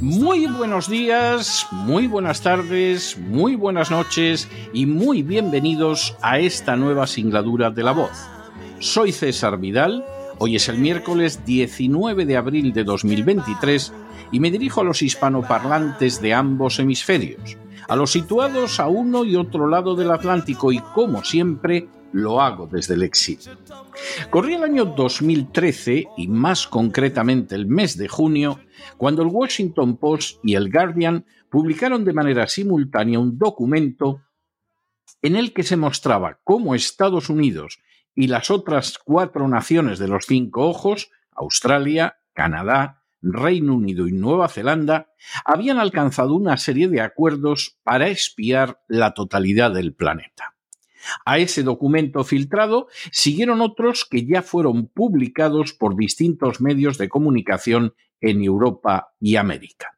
Muy buenos días, muy buenas tardes, muy buenas noches y muy bienvenidos a esta nueva singladura de La Voz. Soy César Vidal, hoy es el miércoles 19 de abril de 2023 y me dirijo a los hispanoparlantes de ambos hemisferios, a los situados a uno y otro lado del Atlántico y como siempre lo hago desde el exilio. Corría el año 2013 y más concretamente el mes de junio, cuando el Washington Post y el Guardian publicaron de manera simultánea un documento en el que se mostraba cómo Estados Unidos y las otras cuatro naciones de los cinco ojos, Australia, Canadá, Reino Unido y Nueva Zelanda, habían alcanzado una serie de acuerdos para espiar la totalidad del planeta. A ese documento filtrado siguieron otros que ya fueron publicados por distintos medios de comunicación en Europa y América.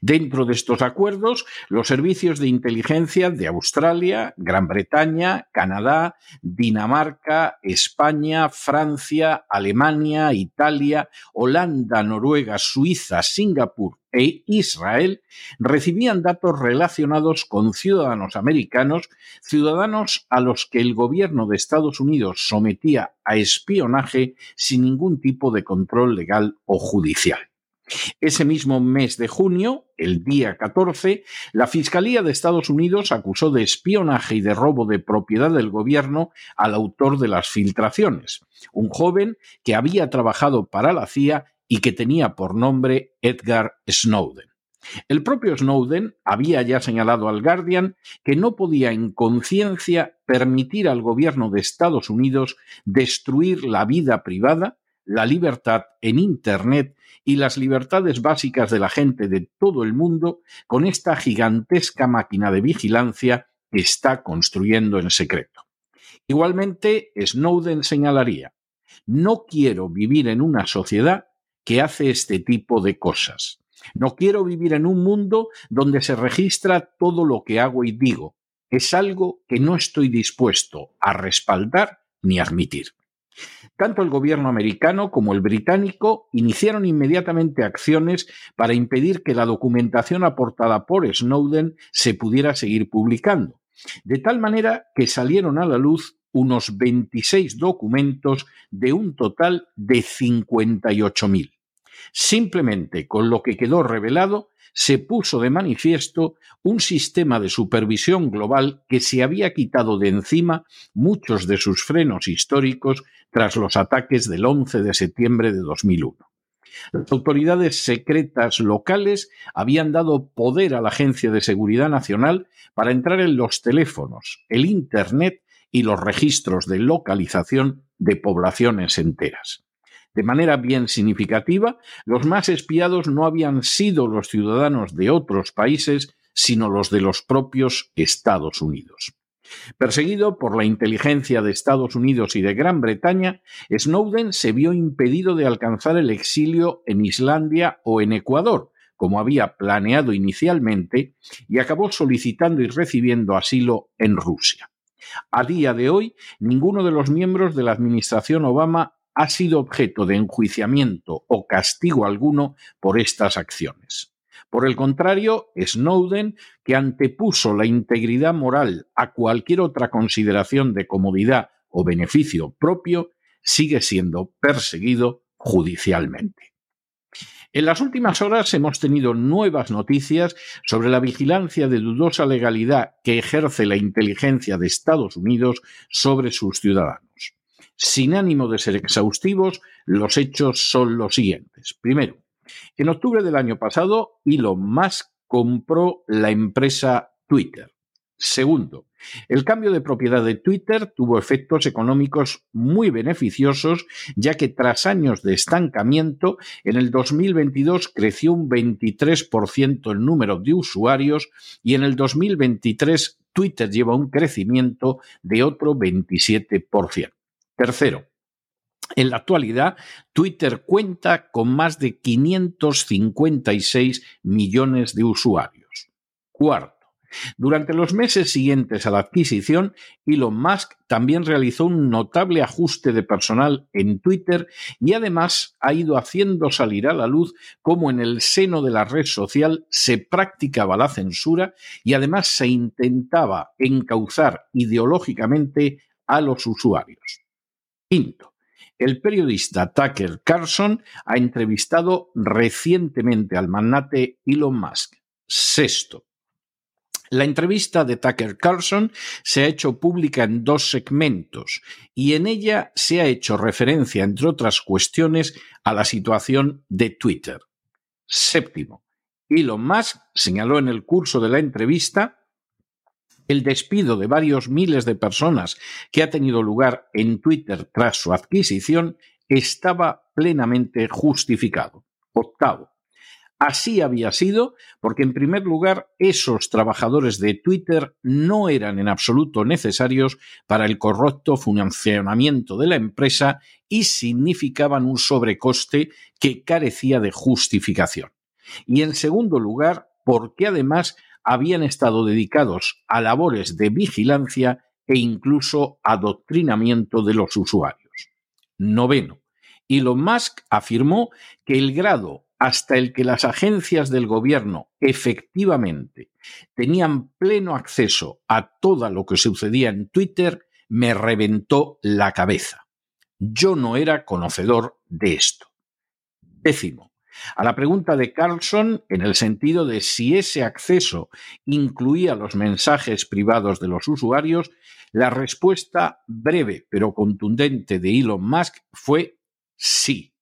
Dentro de estos acuerdos, los servicios de inteligencia de Australia, Gran Bretaña, Canadá, Dinamarca, España, Francia, Alemania, Italia, Holanda, Noruega, Suiza, Singapur e Israel recibían datos relacionados con ciudadanos americanos, ciudadanos a los que el gobierno de Estados Unidos sometía a espionaje sin ningún tipo de control legal o judicial. Ese mismo mes de junio, el día 14, la Fiscalía de Estados Unidos acusó de espionaje y de robo de propiedad del gobierno al autor de las filtraciones, un joven que había trabajado para la CIA y que tenía por nombre Edgar Snowden. El propio Snowden había ya señalado al Guardian que no podía en conciencia permitir al gobierno de Estados Unidos destruir la vida privada, la libertad en Internet y las libertades básicas de la gente de todo el mundo con esta gigantesca máquina de vigilancia que está construyendo en secreto. Igualmente, Snowden señalaría, no quiero vivir en una sociedad que hace este tipo de cosas. No quiero vivir en un mundo donde se registra todo lo que hago y digo. Es algo que no estoy dispuesto a respaldar ni admitir. Tanto el gobierno americano como el británico iniciaron inmediatamente acciones para impedir que la documentación aportada por Snowden se pudiera seguir publicando, de tal manera que salieron a la luz unos 26 documentos de un total de 58.000. Simplemente con lo que quedó revelado, se puso de manifiesto un sistema de supervisión global que se había quitado de encima muchos de sus frenos históricos tras los ataques del 11 de septiembre de 2001. Las autoridades secretas locales habían dado poder a la Agencia de Seguridad Nacional para entrar en los teléfonos, el Internet y los registros de localización de poblaciones enteras. De manera bien significativa, los más espiados no habían sido los ciudadanos de otros países, sino los de los propios Estados Unidos. Perseguido por la inteligencia de Estados Unidos y de Gran Bretaña, Snowden se vio impedido de alcanzar el exilio en Islandia o en Ecuador, como había planeado inicialmente, y acabó solicitando y recibiendo asilo en Rusia. A día de hoy, ninguno de los miembros de la administración Obama ha sido objeto de enjuiciamiento o castigo alguno por estas acciones. Por el contrario, Snowden, que antepuso la integridad moral a cualquier otra consideración de comodidad o beneficio propio, sigue siendo perseguido judicialmente. En las últimas horas hemos tenido nuevas noticias sobre la vigilancia de dudosa legalidad que ejerce la inteligencia de Estados Unidos sobre sus ciudadanos. Sin ánimo de ser exhaustivos, los hechos son los siguientes. Primero, en octubre del año pasado, Elon Musk compró la empresa Twitter. Segundo, el cambio de propiedad de Twitter tuvo efectos económicos muy beneficiosos, ya que tras años de estancamiento, en el 2022 creció un 23% el número de usuarios y en el 2023 Twitter lleva un crecimiento de otro 27%. Tercero, en la actualidad, Twitter cuenta con más de 556 millones de usuarios. Cuarto, durante los meses siguientes a la adquisición, Elon Musk también realizó un notable ajuste de personal en Twitter y además ha ido haciendo salir a la luz cómo en el seno de la red social se practicaba la censura y además se intentaba encauzar ideológicamente a los usuarios. Quinto, el periodista Tucker Carlson ha entrevistado recientemente al magnate Elon Musk. Sexto, la entrevista de Tucker Carlson se ha hecho pública en dos segmentos y en ella se ha hecho referencia, entre otras cuestiones, a la situación de Twitter. Séptimo, Elon Musk señaló en el curso de la entrevista el despido de varios miles de personas que ha tenido lugar en Twitter tras su adquisición estaba plenamente justificado. Octavo, Así había sido porque, en primer lugar, esos trabajadores de Twitter no eran en absoluto necesarios para el correcto funcionamiento de la empresa y significaban un sobrecoste que carecía de justificación. Y, en segundo lugar, porque además habían estado dedicados a labores de vigilancia e incluso adoctrinamiento de los usuarios. Noveno. Elon Musk afirmó que el grado hasta el que las agencias del gobierno efectivamente tenían pleno acceso a todo lo que sucedía en Twitter, me reventó la cabeza. Yo no era conocedor de esto. Décimo, a la pregunta de Carlson en el sentido de si ese acceso incluía los mensajes privados de los usuarios, la respuesta breve pero contundente de Elon Musk fue sí.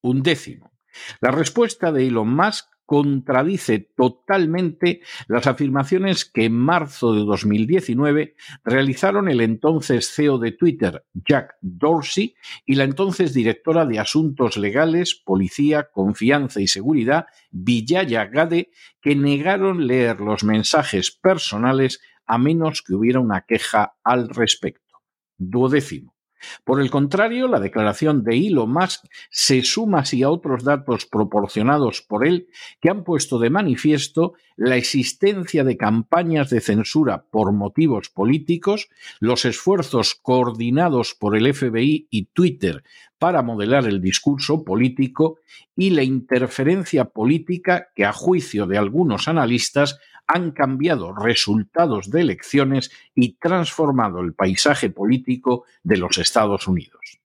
Un décimo. La respuesta de Elon Musk contradice totalmente las afirmaciones que en marzo de 2019 realizaron el entonces CEO de Twitter, Jack Dorsey, y la entonces directora de Asuntos Legales, Policía, Confianza y Seguridad, Vijaya Gade, que negaron leer los mensajes personales a menos que hubiera una queja al respecto. Duodécimo. Por el contrario, la declaración de Elon Musk se suma así a otros datos proporcionados por él que han puesto de manifiesto la existencia de campañas de censura por motivos políticos, los esfuerzos coordinados por el FBI y Twitter para modelar el discurso político y la interferencia política que, a juicio de algunos analistas, han cambiado resultados de elecciones y transformado el paisaje político de los Estados Unidos.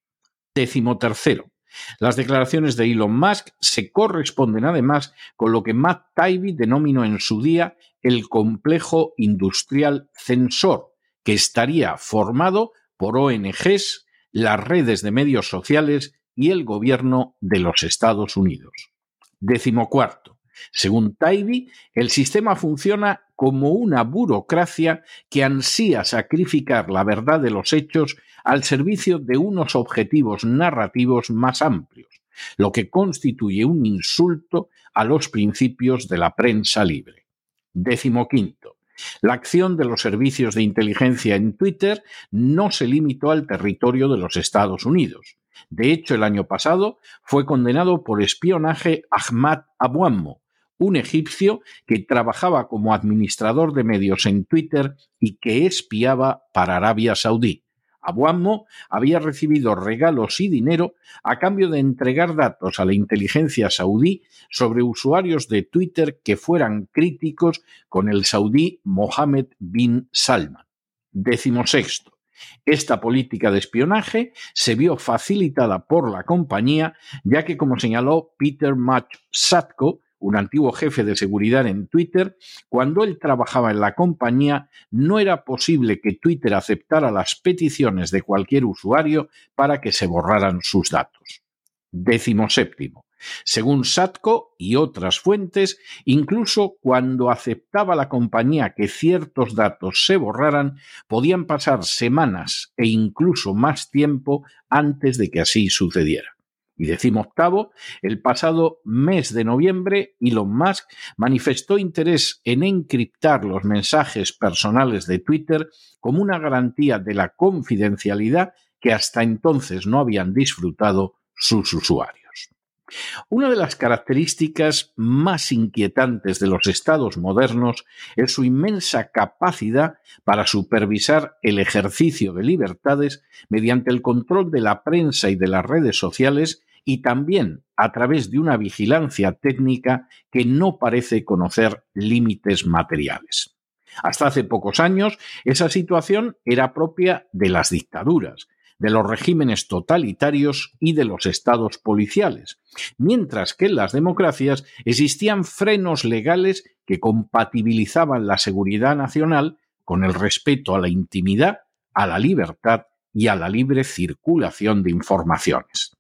Décimo tercero. Las declaraciones de Elon Musk se corresponden además con lo que Matt Taibbi denominó en su día el complejo industrial censor, que estaría formado por ONGs, las redes de medios sociales y el gobierno de los Estados Unidos. Décimo cuarto. Según Taibbi, el sistema funciona como una burocracia que ansía sacrificar la verdad de los hechos al servicio de unos objetivos narrativos más amplios, lo que constituye un insulto a los principios de la prensa libre. Décimo quinto. La acción de los servicios de inteligencia en Twitter no se limitó al territorio de los Estados Unidos. De hecho, el año pasado fue condenado por espionaje Ahmad Abuammo, un egipcio que trabajaba como administrador de medios en Twitter y que espiaba para Arabia Saudí. Abuammo había recibido regalos y dinero a cambio de entregar datos a la inteligencia saudí sobre usuarios de Twitter que fueran críticos con el saudí Mohammed bin Salman. Décimo sexto. Esta política de espionaje se vio facilitada por la compañía, ya que, como señaló Peter Match Satko, un antiguo jefe de seguridad en Twitter, cuando él trabajaba en la compañía no era posible que Twitter aceptara las peticiones de cualquier usuario para que se borraran sus datos. Décimo séptimo. Según Satko y otras fuentes, incluso cuando aceptaba la compañía que ciertos datos se borraran, podían pasar semanas e incluso más tiempo antes de que así sucediera. Y decimoctavo, el pasado mes de noviembre, Elon Musk manifestó interés en encriptar los mensajes personales de Twitter como una garantía de la confidencialidad que hasta entonces no habían disfrutado sus usuarios. Una de las características más inquietantes de los estados modernos es su inmensa capacidad para supervisar el ejercicio de libertades mediante el control de la prensa y de las redes sociales y también a través de una vigilancia técnica que no parece conocer límites materiales. Hasta hace pocos años, esa situación era propia de las dictaduras, de los regímenes totalitarios y de los estados policiales, mientras que en las democracias existían frenos legales que compatibilizaban la seguridad nacional con el respeto a la intimidad, a la libertad y a la libre circulación de informaciones.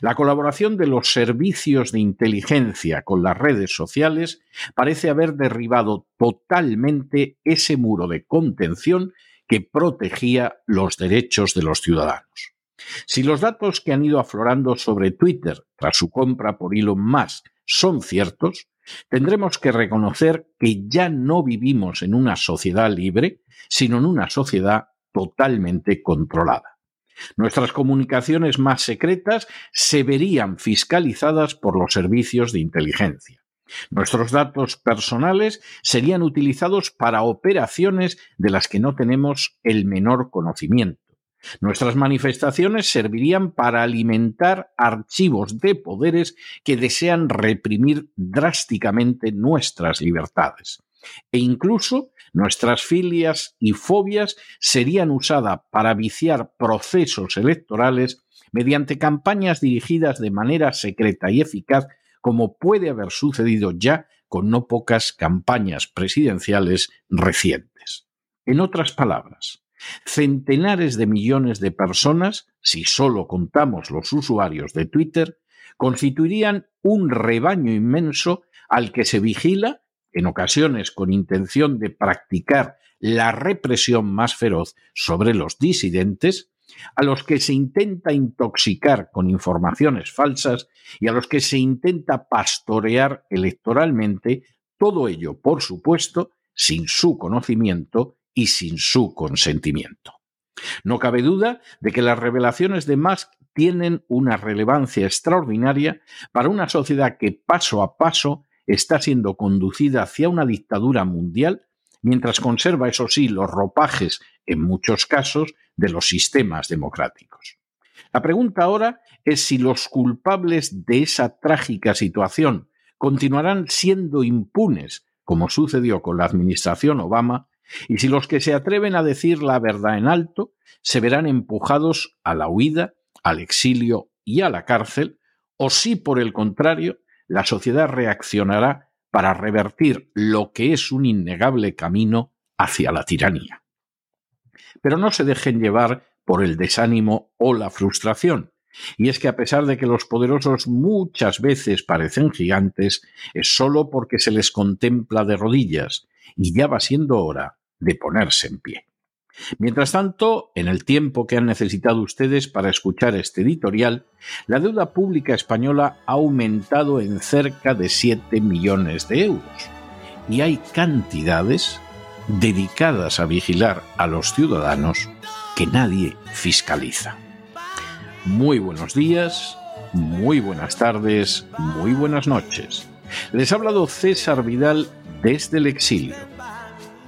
La colaboración de los servicios de inteligencia con las redes sociales parece haber derribado totalmente ese muro de contención que protegía los derechos de los ciudadanos. Si los datos que han ido aflorando sobre Twitter tras su compra por Elon Musk son ciertos, tendremos que reconocer que ya no vivimos en una sociedad libre, sino en una sociedad totalmente controlada. Nuestras comunicaciones más secretas se verían fiscalizadas por los servicios de inteligencia. Nuestros datos personales serían utilizados para operaciones de las que no tenemos el menor conocimiento. Nuestras manifestaciones servirían para alimentar archivos de poderes que desean reprimir drásticamente nuestras libertades. E incluso nuestras filias y fobias serían usadas para viciar procesos electorales mediante campañas dirigidas de manera secreta y eficaz como puede haber sucedido ya con no pocas campañas presidenciales recientes. En otras palabras, centenares de millones de personas, si solo contamos los usuarios de Twitter, constituirían un rebaño inmenso al que se vigila, en ocasiones con intención de practicar la represión más feroz sobre los disidentes, a los que se intenta intoxicar con informaciones falsas y a los que se intenta pastorear electoralmente, todo ello, por supuesto, sin su conocimiento y sin su consentimiento. No cabe duda de que las revelaciones de Musk tienen una relevancia extraordinaria para una sociedad que paso a paso está siendo conducida hacia una dictadura mundial mientras conserva, eso sí, los ropajes, en muchos casos, de los sistemas democráticos. La pregunta ahora es si los culpables de esa trágica situación continuarán siendo impunes, como sucedió con la administración Obama, y si los que se atreven a decir la verdad en alto se verán empujados a la huida, al exilio y a la cárcel, o si, por el contrario, la sociedad reaccionará para revertir lo que es un innegable camino hacia la tiranía. Pero no se dejen llevar por el desánimo o la frustración. Y es que a pesar de que los poderosos muchas veces parecen gigantes, es solo porque se les contempla de rodillas, y ya va siendo hora de ponerse en pie. Mientras tanto, en el tiempo que han necesitado ustedes para escuchar este editorial, la deuda pública española ha aumentado en cerca de 7 millones de euros. Y hay cantidades dedicadas a vigilar a los ciudadanos que nadie fiscaliza. Muy buenos días, muy buenas tardes, muy buenas noches. Les ha hablado César Vidal desde el exilio.